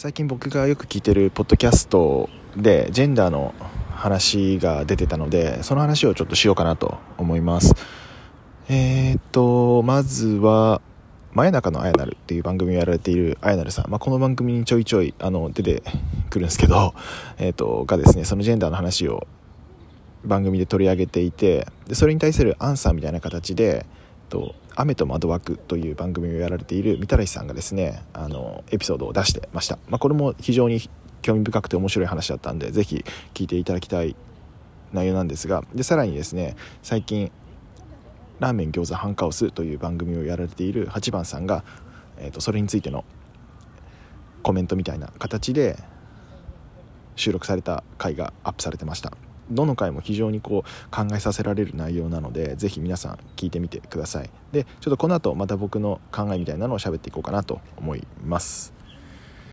最近僕がよく聞いてるポッドキャストでジェンダーの話が出てたのでその話をちょっとしようかなと思います。えー、っとまずは真夜中のあやなるっていう番組をやられているあやなるさん、まあ、この番組にちょいちょいあの出てくるんですけど、えー、っとがですねそのジェンダーの話を番組で取り上げていてでそれに対するアンサーみたいな形でと「雨と窓枠」という番組をやられているみたらしさんがですねあのエピソードを出してました、まあ、これも非常に興味深くて面白い話だったんでぜひ聞いていただきたい内容なんですがでさらにですね最近「ラーメン餃子ハンカオス」という番組をやられている8番さんが、えー、とそれについてのコメントみたいな形で収録された回がアップされてました。どの回も非常にこう考えさせられる内容なのでぜひ皆さん聞いてみてください。でちょっとこの後また僕の考えみたいなのを喋っていこうかなと思います。